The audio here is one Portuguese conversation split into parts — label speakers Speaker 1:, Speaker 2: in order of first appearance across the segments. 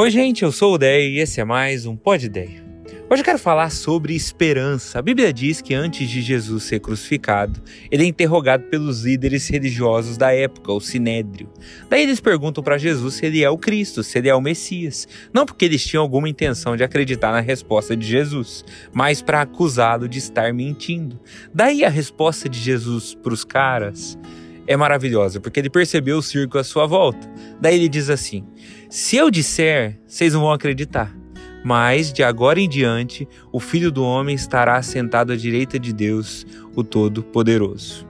Speaker 1: Oi, gente, eu sou o Dei e esse é mais um Pod Ideia. Hoje eu quero falar sobre esperança. A Bíblia diz que antes de Jesus ser crucificado, ele é interrogado pelos líderes religiosos da época, o Sinédrio. Daí eles perguntam para Jesus se ele é o Cristo, se ele é o Messias. Não porque eles tinham alguma intenção de acreditar na resposta de Jesus, mas para acusá-lo de estar mentindo. Daí a resposta de Jesus para os caras é maravilhosa, porque ele percebeu o circo à sua volta. Daí ele diz assim: Se eu disser, vocês não vão acreditar. Mas, de agora em diante, o Filho do Homem estará sentado à direita de Deus, o Todo-Poderoso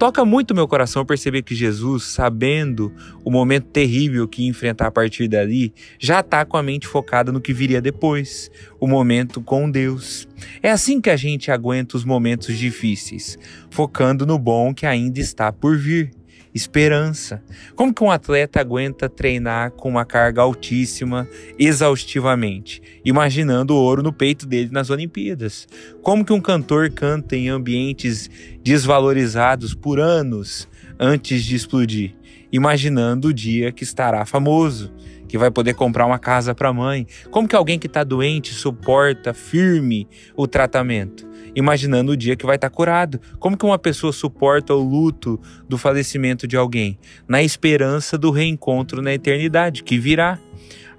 Speaker 1: toca muito meu coração perceber que Jesus, sabendo o momento terrível que ia enfrentar a partir dali, já está com a mente focada no que viria depois, o momento com Deus. É assim que a gente aguenta os momentos difíceis, focando no bom que ainda está por vir esperança. Como que um atleta aguenta treinar com uma carga altíssima, exaustivamente, imaginando o ouro no peito dele nas Olimpíadas? Como que um cantor canta em ambientes desvalorizados por anos antes de explodir, imaginando o dia que estará famoso? que vai poder comprar uma casa para a mãe? Como que alguém que está doente suporta firme o tratamento? imaginando o dia que vai estar tá curado. Como que uma pessoa suporta o luto do falecimento de alguém? Na esperança do reencontro na eternidade, que virá.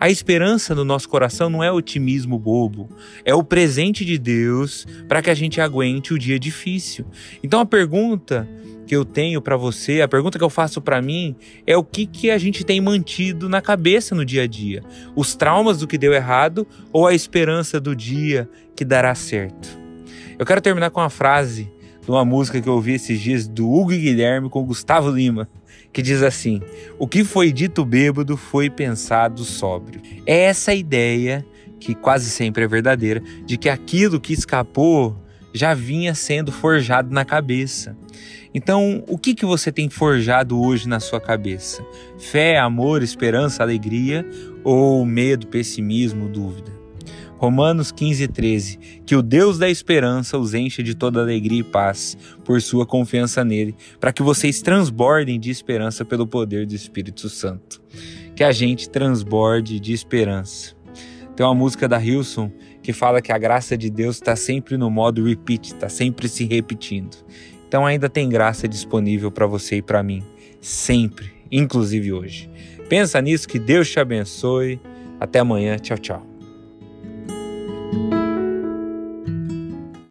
Speaker 1: A esperança no nosso coração não é otimismo bobo, é o presente de Deus para que a gente aguente o dia difícil. Então a pergunta que eu tenho para você, a pergunta que eu faço para mim é o que que a gente tem mantido na cabeça no dia a dia? Os traumas do que deu errado ou a esperança do dia que dará certo? Eu quero terminar com uma frase de uma música que eu ouvi esses dias do Hugo Guilherme com Gustavo Lima, que diz assim: O que foi dito bêbado foi pensado sóbrio. É essa ideia, que quase sempre é verdadeira, de que aquilo que escapou já vinha sendo forjado na cabeça. Então, o que, que você tem forjado hoje na sua cabeça? Fé, amor, esperança, alegria ou medo, pessimismo, dúvida? Romanos 15, 13. Que o Deus da esperança os encha de toda alegria e paz por sua confiança nele, para que vocês transbordem de esperança pelo poder do Espírito Santo. Que a gente transborde de esperança. Tem uma música da Hilson que fala que a graça de Deus está sempre no modo repeat, está sempre se repetindo. Então ainda tem graça disponível para você e para mim, sempre, inclusive hoje. Pensa nisso, que Deus te abençoe. Até amanhã, tchau, tchau.